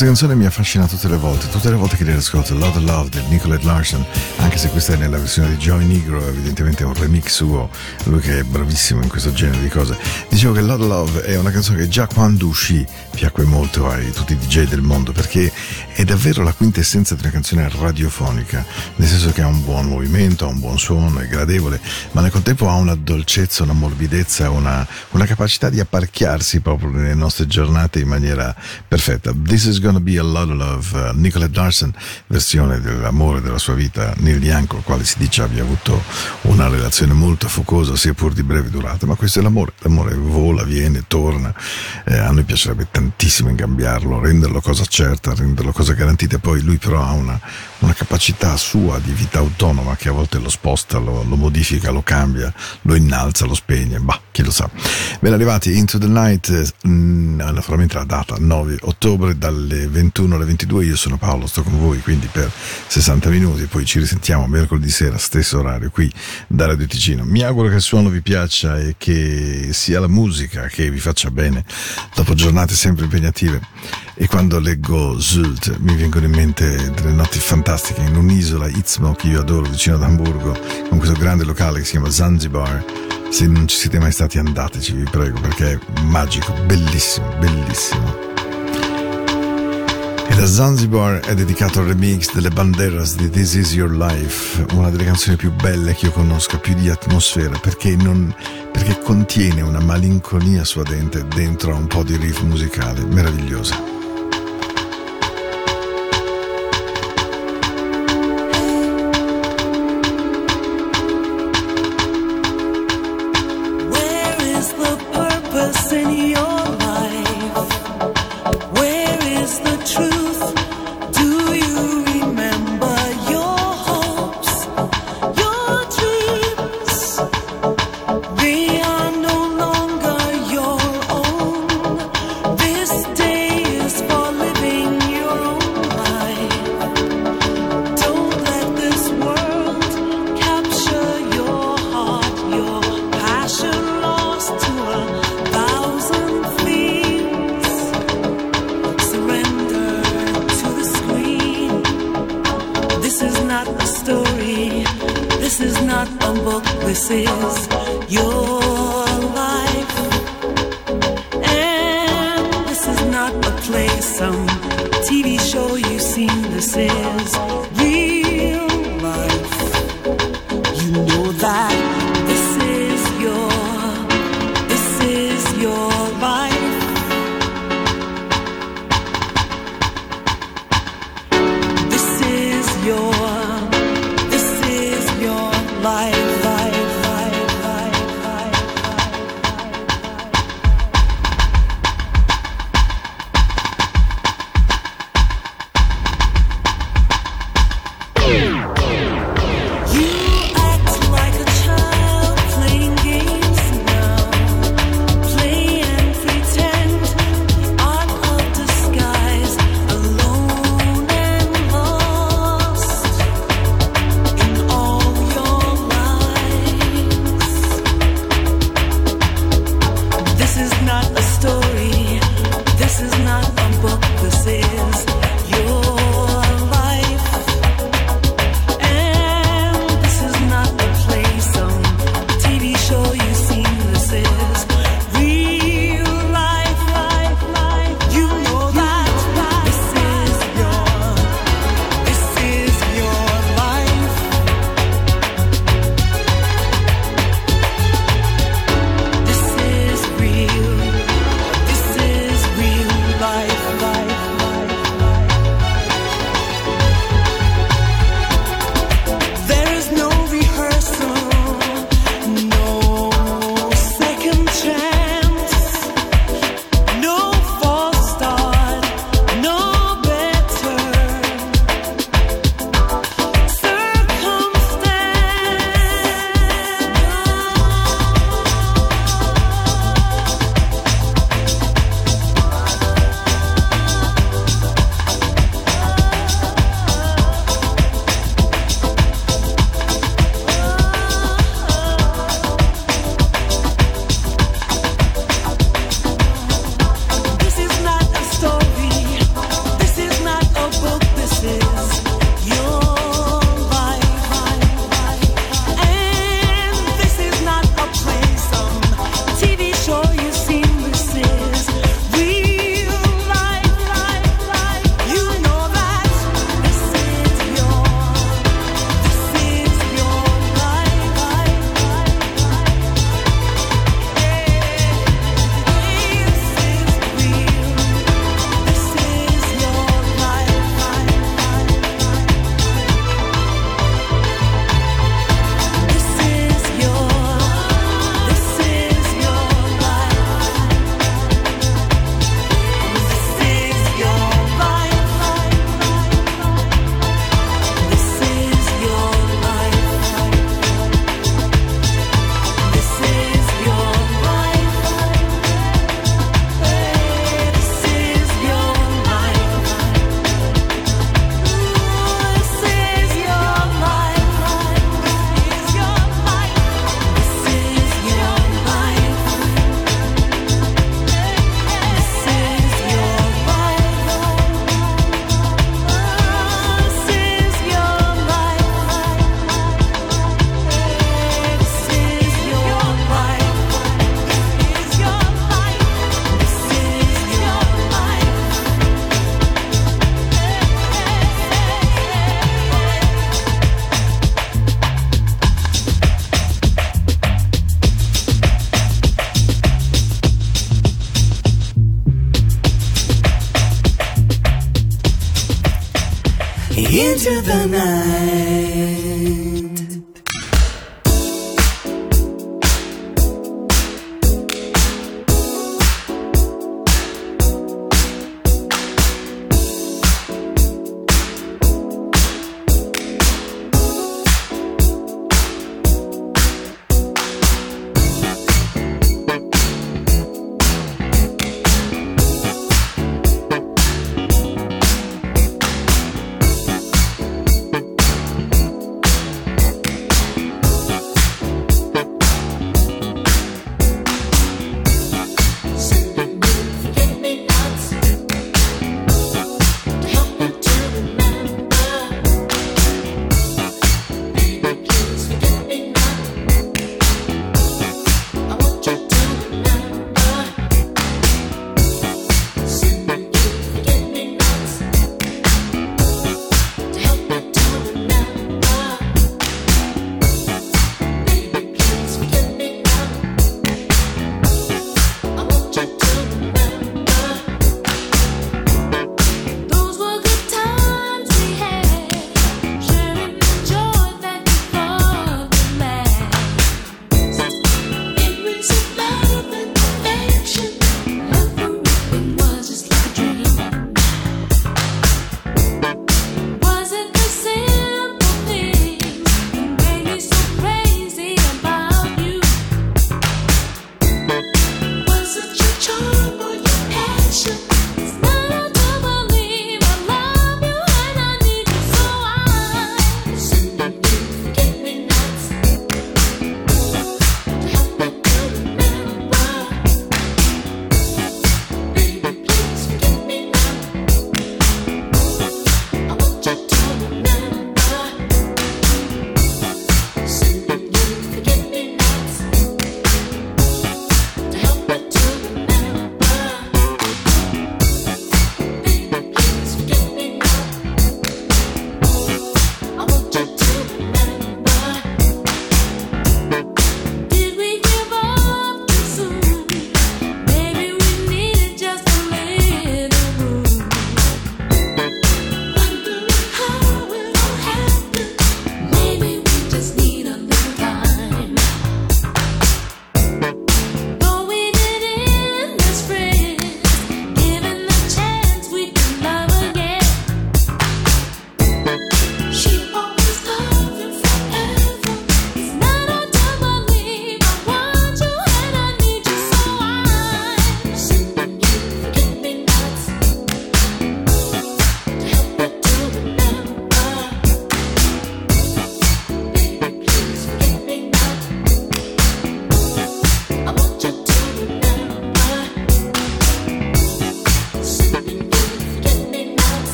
questa canzone mi affascina tutte le volte, tutte le volte che le ascolto. Love Love del Nicolette Larson, anche se questa è nella versione di Joey Negro, evidentemente è un remix suo, lui che è bravissimo in questo genere di cose. Dicevo che Love Love è una canzone che già quando uscì piacque molto a tutti i DJ del mondo perché è davvero la quintessenza di una canzone radiofonica, nel senso che ha un buon movimento, ha un buon suono, è gradevole, ma nel contempo ha una dolcezza, una morbidezza, una, una capacità di apparchiarsi proprio nelle nostre giornate in maniera perfetta. This is gonna be a lot of love. Uh, Nicolette Larson, versione dell'amore della sua vita, Neil Young, con il quale si dice abbia avuto una relazione molto focosa, sia pur di breve durata, ma questo è l'amore. L'amore vola, viene, torna. Eh, a noi piacerebbe tantissimo ingabbiarlo, renderlo cosa certa, renderlo cosa garantita. Poi lui però ha una, una capacità sua di vita autonoma che a volte lo sposta, lo, lo modifica, lo cambia, lo innalza, lo spegne. Bah, chi lo sa. Ben arrivati Into the Night, mh, mm, naturalmente la data 9 ottobre dalle 21 alle 22. Io sono Paolo, sto con voi quindi per 60 minuti. Poi ci risentiamo mercoledì sera, stesso orario qui da Radio Ticino. Mi auguro che il suono vi piaccia e che sia la musica che vi faccia bene dopo giornate sempre impegnative. E quando leggo Zult mi vengono in mente delle notti fantastiche in un'isola, Itzmo, che io adoro, vicino ad Hamburgo, con questo grande locale che si chiama Zanzibar. Se non ci siete mai stati andateci, vi prego, perché è magico, bellissimo, bellissimo. E da Zanzibar è dedicato al remix delle Banderas di This Is Your Life, una delle canzoni più belle che io conosca, più di atmosfera, perché, non, perché contiene una malinconia suadente dentro a un po' di riff musicale, meravigliosa. life into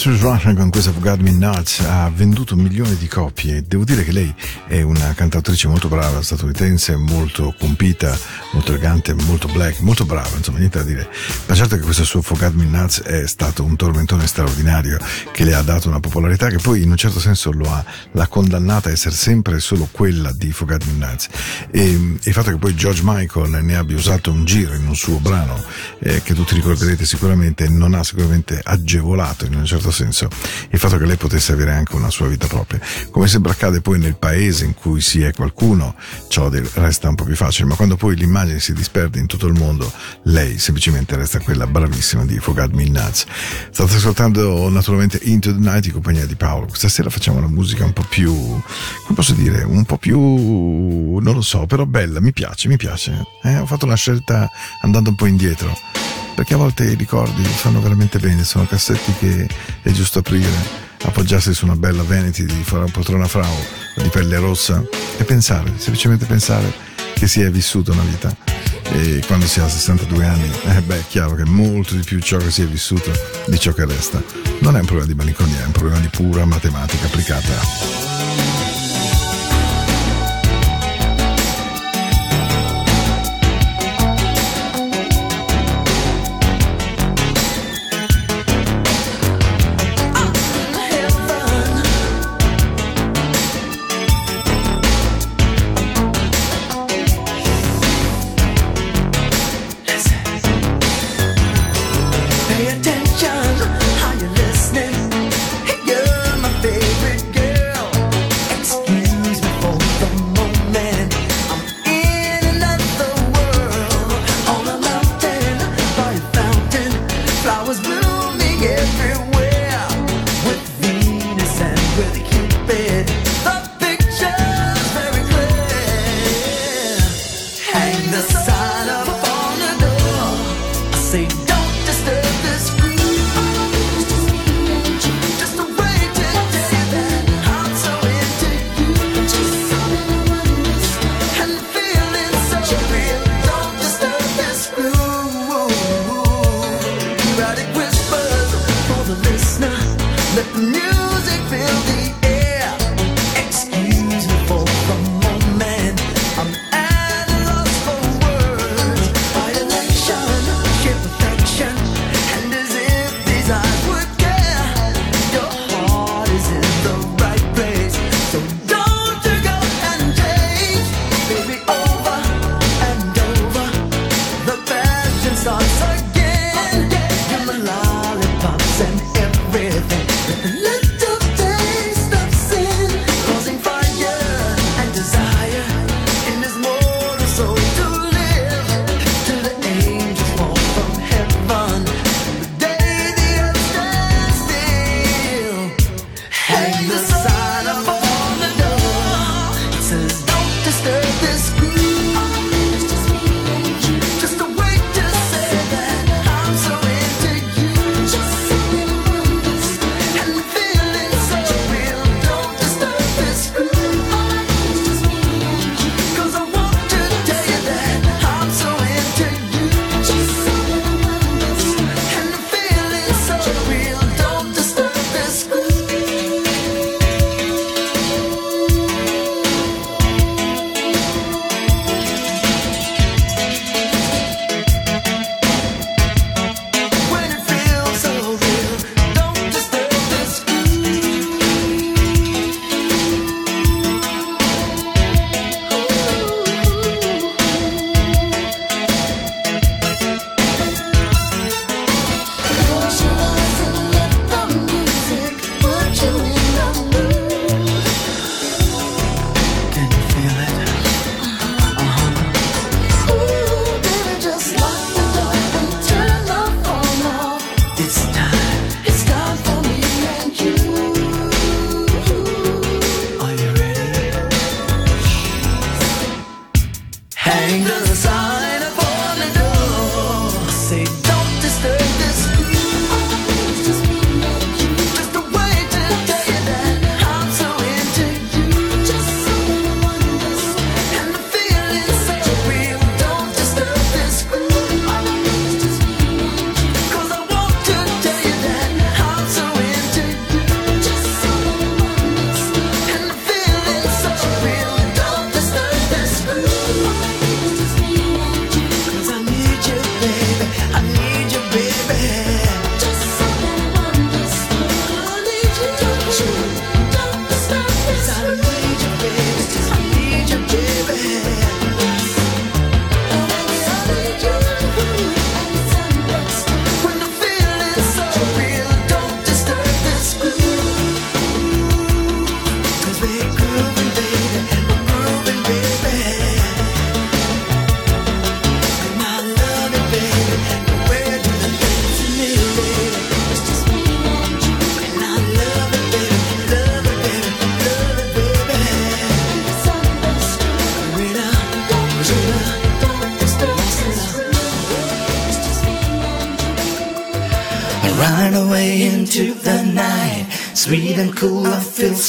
Patrice Russian con questa Got Me Nuts ha venduto milioni di copie. Devo dire che lei è una cantautrice molto brava, statunitense, molto compita, molto elegante, molto black, molto brava, insomma, niente da dire. Ma certo che questo suo Forgot Me Nuts è stato un tormentone straordinario che le ha dato una popolarità che poi in un certo senso lo ha, l'ha condannata a essere sempre solo quella di Forgot Me Nuts. E, il fatto che poi George Michael ne abbia usato un giro in un suo brano, eh, che tutti ricorderete sicuramente, non ha sicuramente agevolato in un certo certo senso il fatto che lei potesse avere anche una sua vita propria. Come sempre accade poi nel paese in cui si è qualcuno, ciò resta un po' più facile, ma quando poi l'immagine si disperde in tutto il mondo, lei semplicemente resta quella bravissima di Me Nuts. State ascoltando naturalmente Into the Night in compagnia di Paolo. Questa sera facciamo una musica un po' più, come posso dire, un po' più, non lo so, però bella, mi piace, mi piace. Eh, ho fatto una scelta andando un po' indietro perché a volte i ricordi fanno veramente bene, sono cassetti che è giusto aprire, appoggiarsi su una bella Vanity di poltrona frau di pelle rossa e pensare, semplicemente pensare che si è vissuta una vita. E quando si ha 62 anni, eh beh, è chiaro che molto di più ciò che si è vissuto di ciò che resta. Non è un problema di malinconia, è un problema di pura matematica applicata.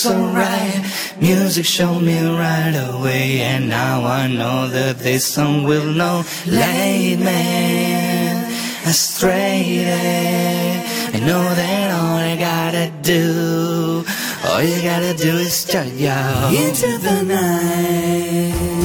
So right. Music showed me right away, and now I know that this song will know. Late man, astray. I know that all I gotta do, all you gotta do is turn your into the night.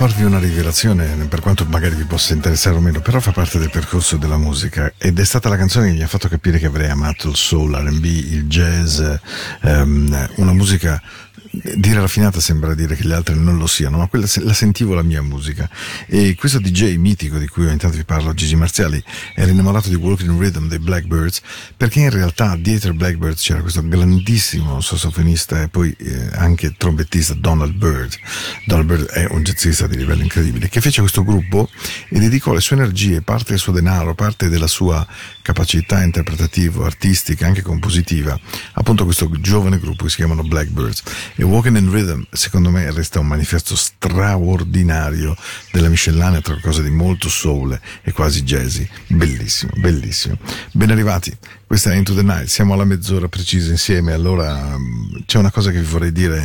Farvi una rivelazione, per quanto magari vi possa interessare o meno, però fa parte del percorso della musica ed è stata la canzone che mi ha fatto capire che avrei amato il soul, l'R&B, il jazz, ehm, una musica dire raffinata sembra dire che gli altri non lo siano, ma quella la sentivo la mia musica. E questo DJ mitico di cui intanto vi parlo, Gigi Marziali, era innamorato di Walking Rhythm dei Blackbirds, perché in realtà dietro Blackbirds c'era questo grandissimo sassofonista e poi eh, anche trombettista Donald Byrd. Donald Byrd è un jazzista di livello incredibile, che fece questo gruppo e dedicò le sue energie, parte del suo denaro, parte della sua capacità interpretativa, artistica, anche compositiva, appunto questo giovane gruppo che si chiamano Blackbirds. E Walking in Rhythm, secondo me, resta un manifesto straordinario della miscellanea tra qualcosa di molto sole e quasi jazzy. Bellissimo, bellissimo. Ben arrivati. Questa è Into the Night, siamo alla mezz'ora precisa insieme, allora mm, c'è una cosa che vi vorrei dire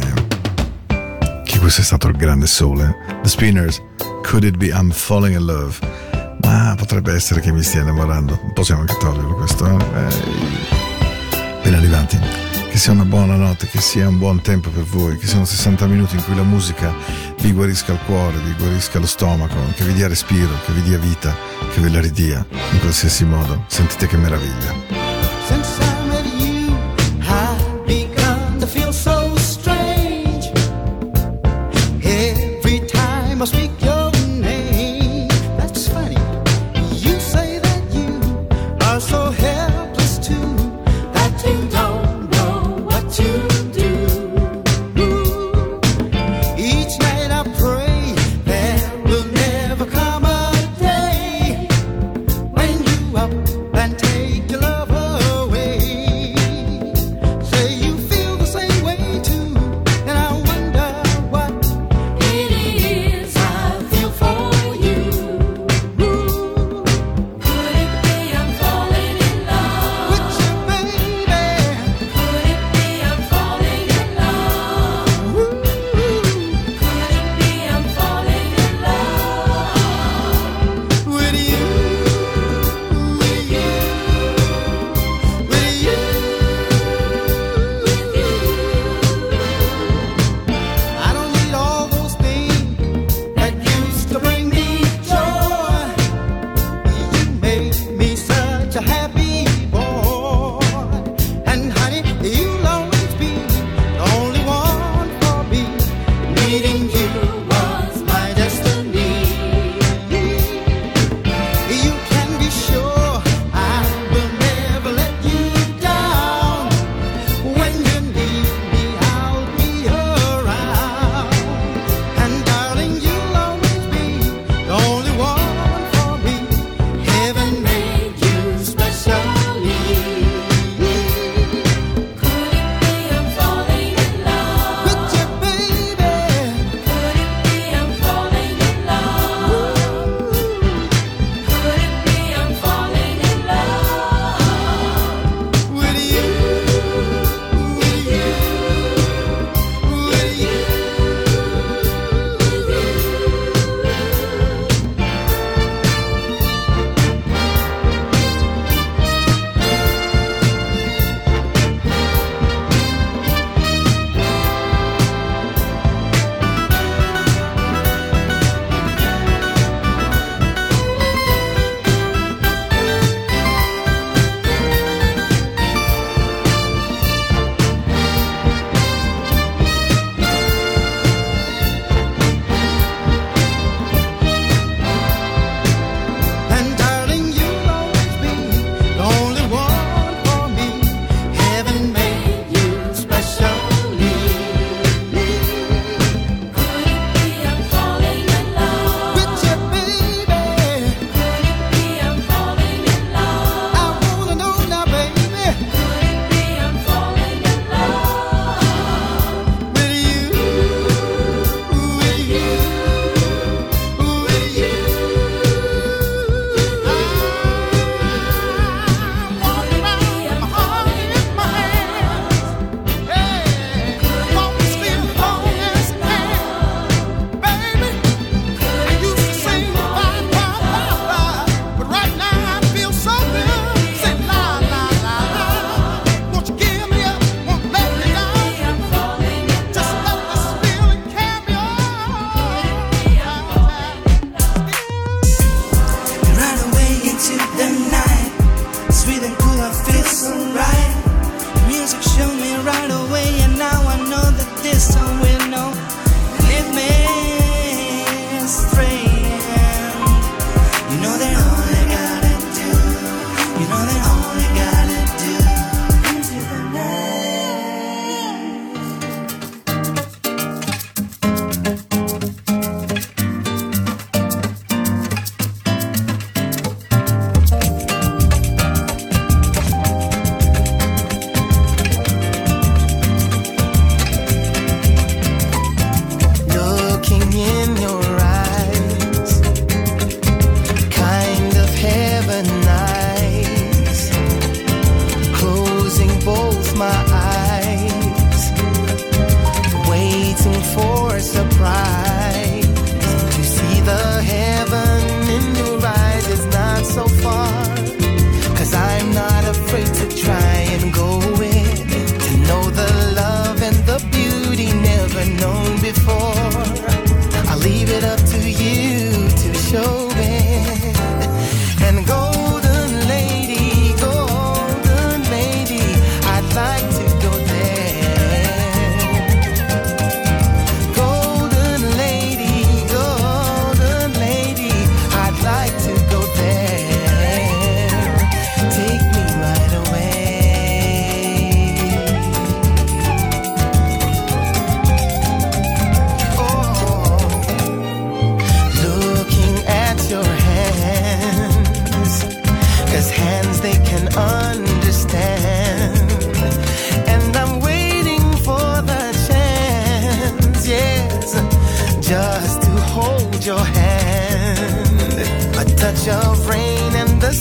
che questo è stato il grande sole. Eh? The Spinners, Could It Be I'm Falling in Love? ah, potrebbe essere che mi stia innamorando. Possiamo anche toglierlo questo. Eh? Ben arrivati. Che sia una buona notte, che sia un buon tempo per voi, che siano 60 minuti in cui la musica vi guarisca il cuore, vi guarisca lo stomaco, che vi dia respiro, che vi dia vita, che ve la ridia in qualsiasi modo. Sentite che meraviglia.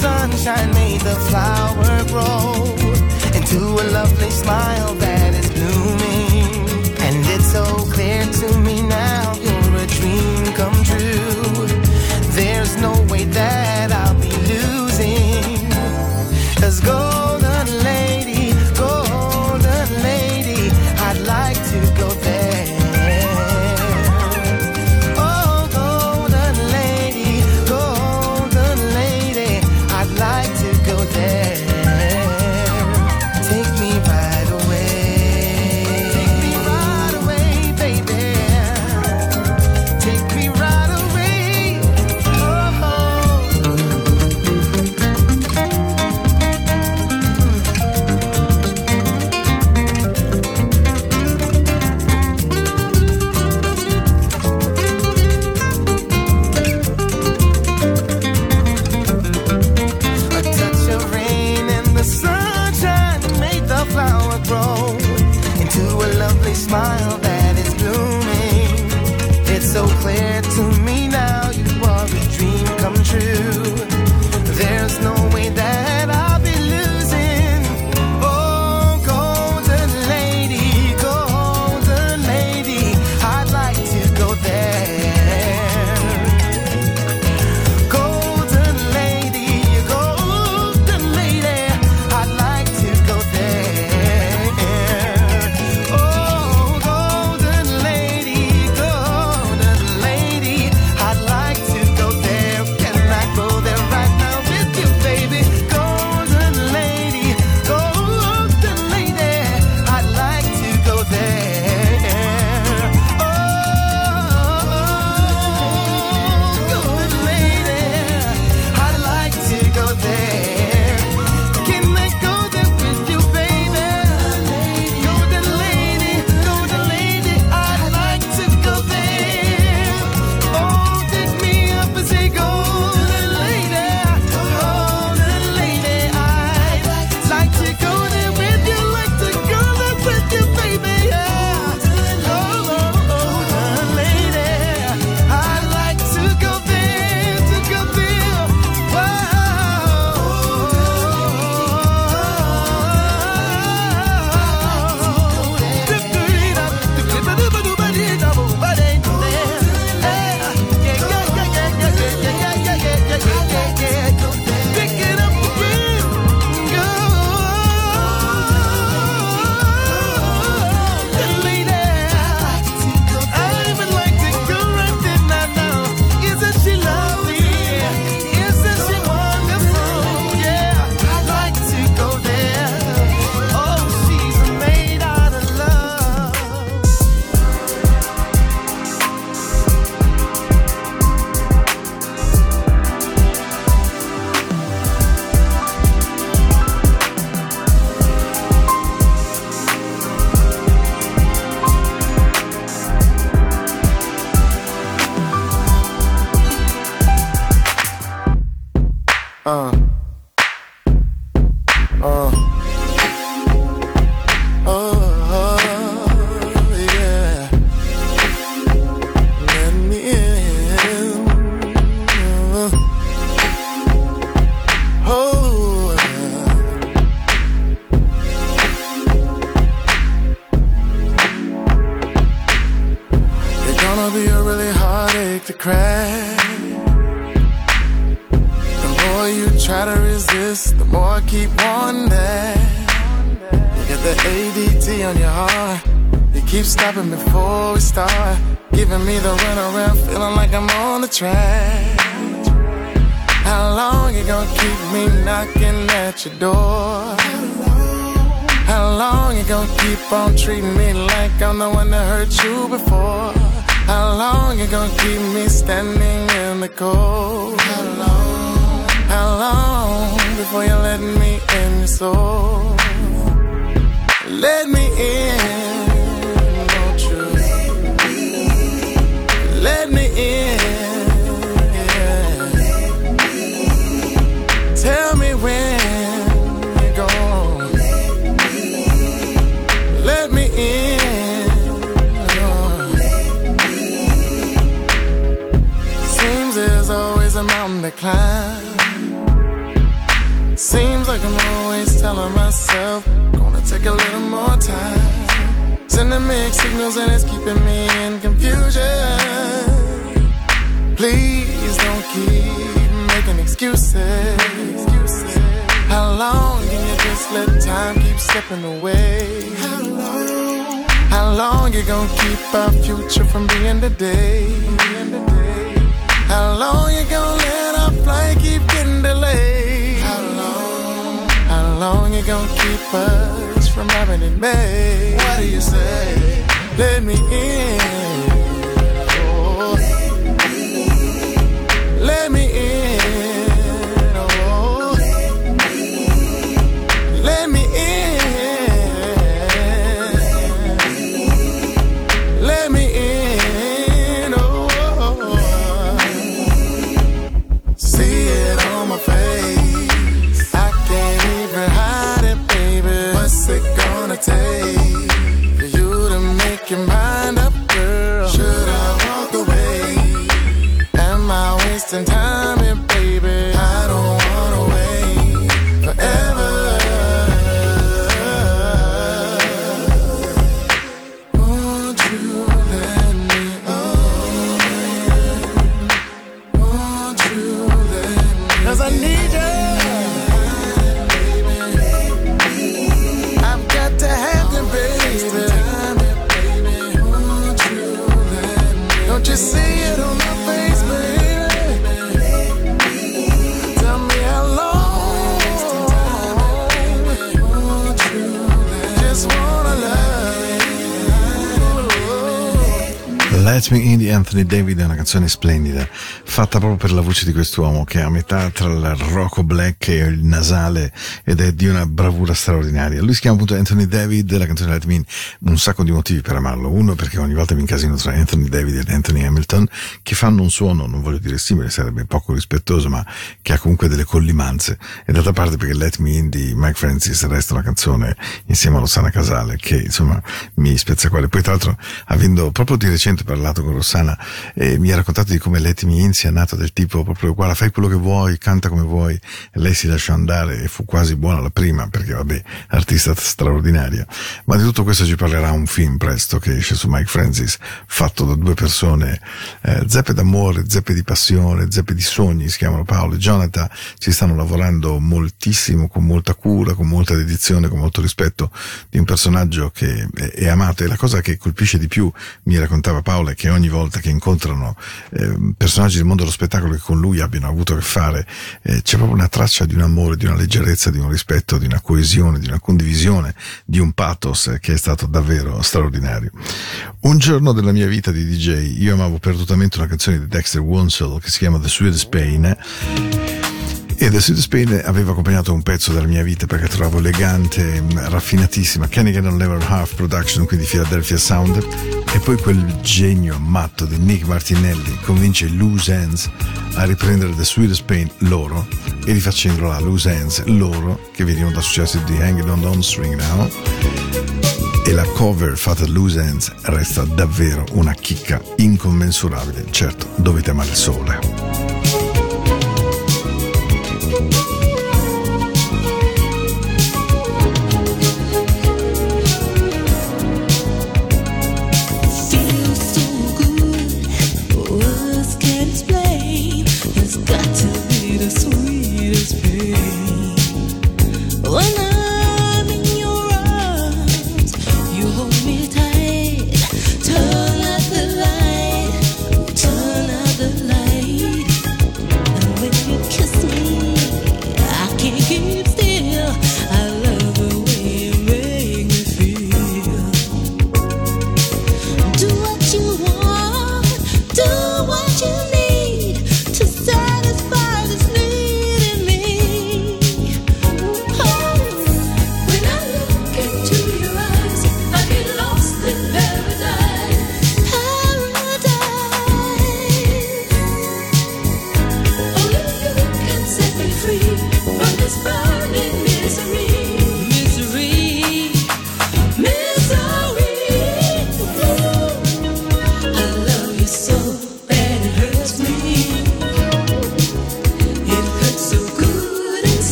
sunshine made the flower grow into a lovely smile Uh, at your door. How long you gonna keep on treating me like I'm the one that hurt you before? How long you gonna keep me standing in the cold? How long? How long before you let me in your soul? Let me in, won't you? Let me in. time. Seems like I'm always telling myself, gonna take a little more time. Sending mixed signals and it's keeping me in confusion. Please don't keep making excuses. How long can you just let time keep slipping away? How long? How long you gonna keep our future from being today? How long you gonna live? Flight keep getting delayed? How long? How long you gonna keep us from having it made? What do you say? Let me in. Let Me In Anthony David è una canzone splendida, fatta proprio per la voce di quest'uomo che è a metà tra il rocco black e il nasale ed è di una bravura straordinaria. Lui si chiama appunto Anthony David, la canzone Let Me In, un sacco di motivi per amarlo. Uno perché ogni volta mi incasino tra Anthony David ed Anthony Hamilton che fanno un suono, non voglio dire simile, sarebbe poco rispettoso, ma che ha comunque delle collimanze. E d'altra parte perché Let Me In di Mike Francis resta una canzone insieme a Rossana Casale che insomma mi spezza cuore. Poi tra l'altro avendo proprio di recente parlato con Rossana eh, mi ha raccontato di come Let Me In sia nata del tipo proprio guarda fai quello che vuoi, canta come vuoi. E lei si lasciò andare e fu quasi buona la prima perché vabbè artista straordinaria. Ma di tutto questo ci parlerà un film presto che esce su Mike Francis fatto da due persone eh, zeppe d'amore, zeppe di passione, zeppe di sogni si chiamano Paolo e Jonathan. Ci stanno lavorando moltissimo con molta cura, con molta dedizione, con molto rispetto di un personaggio che è, è amato. E la cosa che colpisce di più mi raccontava Paolo è che ogni volta che incontrano eh, personaggi del mondo dello spettacolo che con lui abbiano avuto a che fare eh, c'è proprio una traccia di un amore, di una leggerezza, di un rispetto, di una coesione, di una condivisione, di un pathos che è stato davvero straordinario. Un giorno della mia vita di DJ io amavo perdutamente una canzone di Dexter Wansel che si chiama The Sweetest Pain e The Sweet Spain aveva accompagnato un pezzo della mia vita perché trovavo elegante, mh, raffinatissima, Kennigan and Lever Half Production, quindi Philadelphia Sound, e poi quel genio matto di Nick Martinelli convince Loose Ends a riprendere The Sweet Spain loro e rifacendolo là, Loose Ends loro, che venivano da successi di Hang It On Don't String Now, e la cover fatta da Loose Ends resta davvero una chicca incommensurabile. Certo, dovete amare il sole.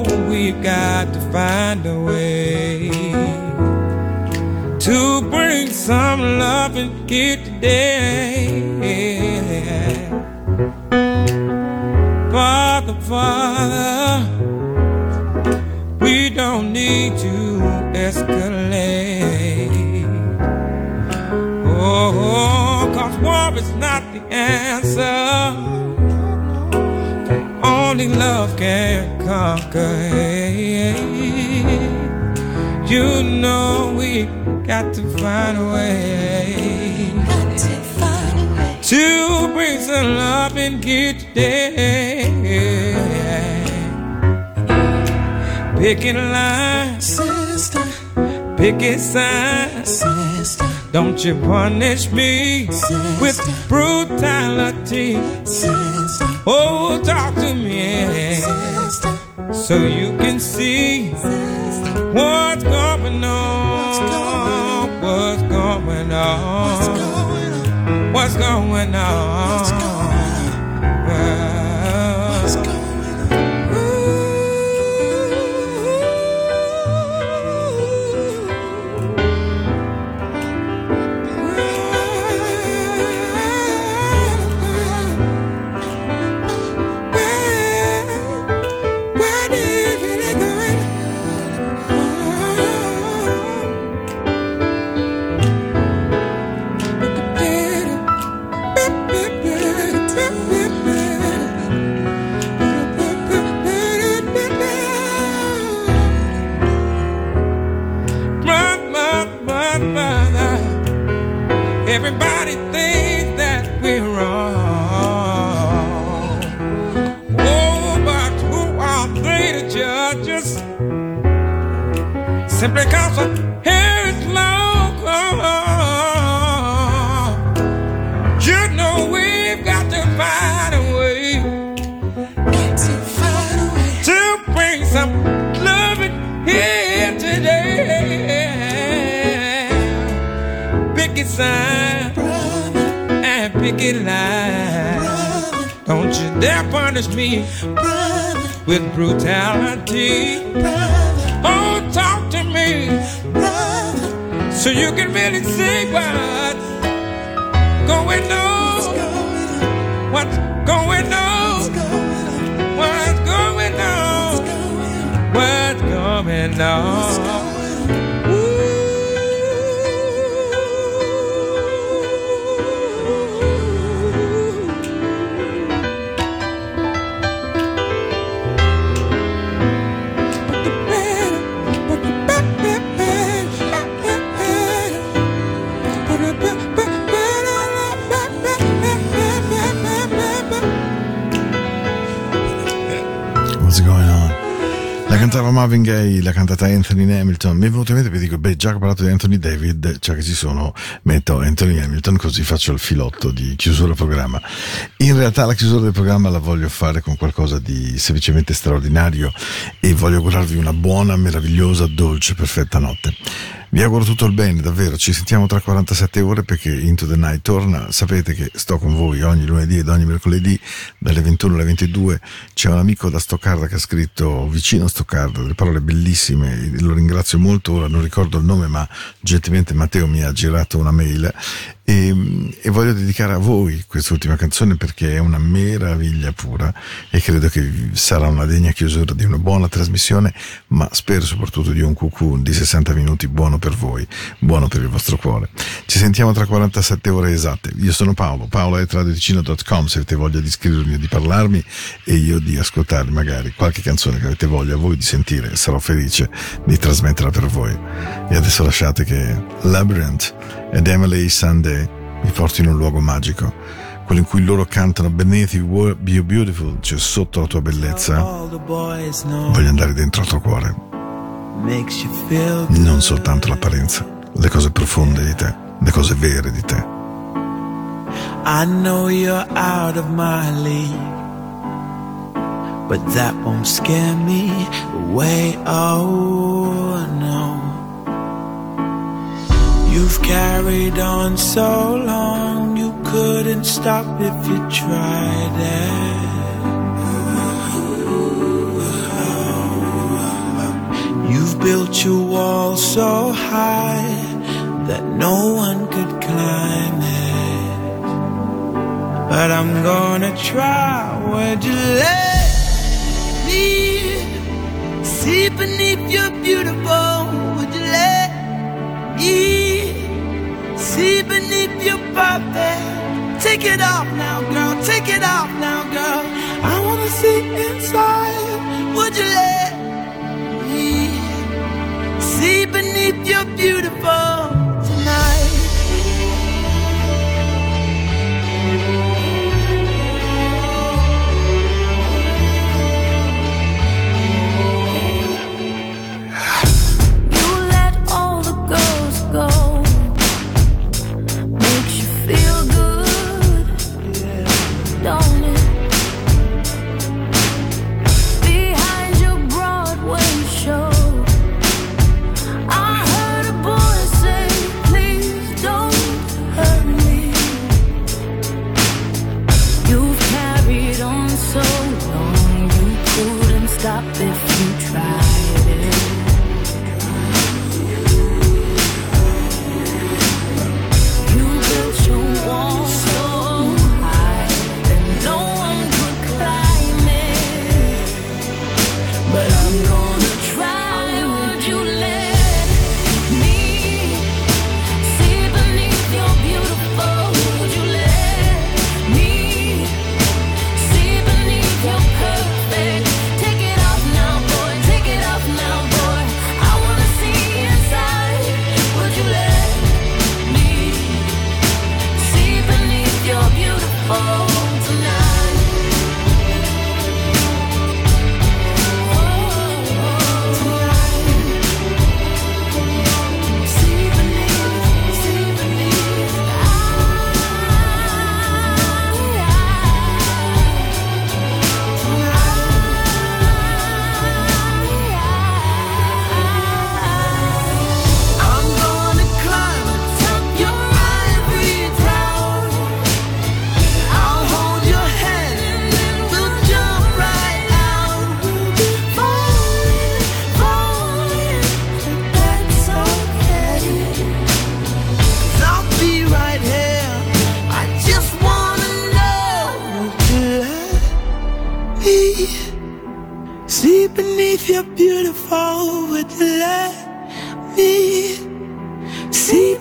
We've got to find a way to bring some love in here today. Father, Father, we don't need to escalate. Oh, cause war is not the answer. Only love can conquer. You know we got to find a way Got to find a way. to bring some love in here today. Picking lines, Sister, picking signs. sister, Don't you punish me with brutality. sister, Oh, talk to me sister, so you can see what's going on. What's going on? What's going on? Well, Thinks that we're wrong. Oh, but who are they to judge us? Simply cause our hair is long. You know we've got to find a way to find a way. to bring some love in here today. Picket sign picket line. Don't you dare punish me with brutality. Oh, talk to me so you can really see what's going on. What's going on? What's going on? What's going on? Cantava Marvin Gaye, la cantata Anthony Hamilton. Mi è venuto in mente perché dico, beh, già che ho parlato di Anthony David, già che ci sono, metto Anthony Hamilton, così faccio il filotto di chiusura del programma. In realtà la chiusura del programma la voglio fare con qualcosa di semplicemente straordinario e voglio augurarvi una buona, meravigliosa, dolce, perfetta notte. Vi auguro tutto il bene, davvero. Ci sentiamo tra 47 ore perché Into the Night torna. Sapete che sto con voi ogni lunedì ed ogni mercoledì dalle 21 alle 22. C'è un amico da Stoccarda che ha scritto vicino a Stoccarda delle parole bellissime. Lo ringrazio molto. Ora non ricordo il nome, ma gentilmente Matteo mi ha girato una mail e, e voglio dedicare a voi quest'ultima canzone perché è una meraviglia pura e credo che sarà una degna chiusura di una buona trasmissione, ma spero soprattutto di un cucù di 60 minuti buono per voi, buono per il vostro cuore. Ci sentiamo tra 47 ore esatte. Io sono Paolo, paolo.radioticino.com se avete voglia di scrivermi o di parlarmi e io di ascoltare magari qualche canzone che avete voglia voi di sentire, sarò felice di trasmetterla per voi. E adesso lasciate che Labyrinth ed Emily Sunday mi porti in un luogo magico, quello in cui loro cantano Beneath you, you beautiful, cioè sotto la tua bellezza, voglio andare dentro al tuo cuore, non soltanto l'apparenza, le cose profonde di te, le cose vere di te. I know you're out of my league, but that won't scare me away. Oh no. You've carried on so long, you couldn't stop if you tried it. You've built your wall so high that no one could climb it. But I'm gonna try. Would you let me see beneath your beautiful? Would you let me see beneath your perfect? Take it off now, girl. Take it off now, girl. I wanna see inside. Would you let me see beneath your beautiful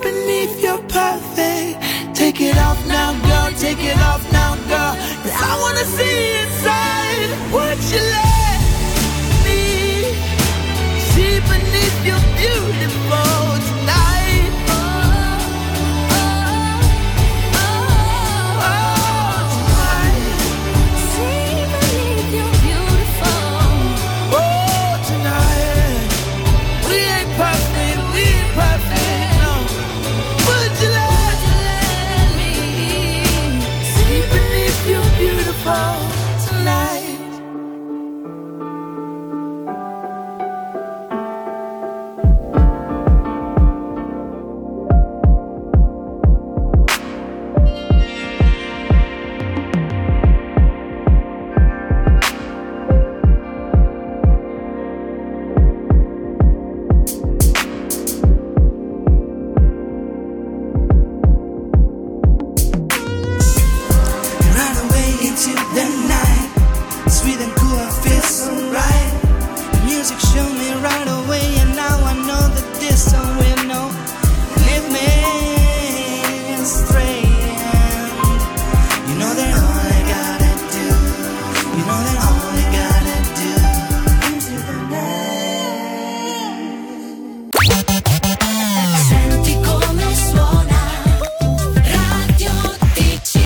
beneath your perfect. Take it off now, girl. Take it off now, girl. 'Cause I wanna see inside. Would you let me see beneath your beautiful?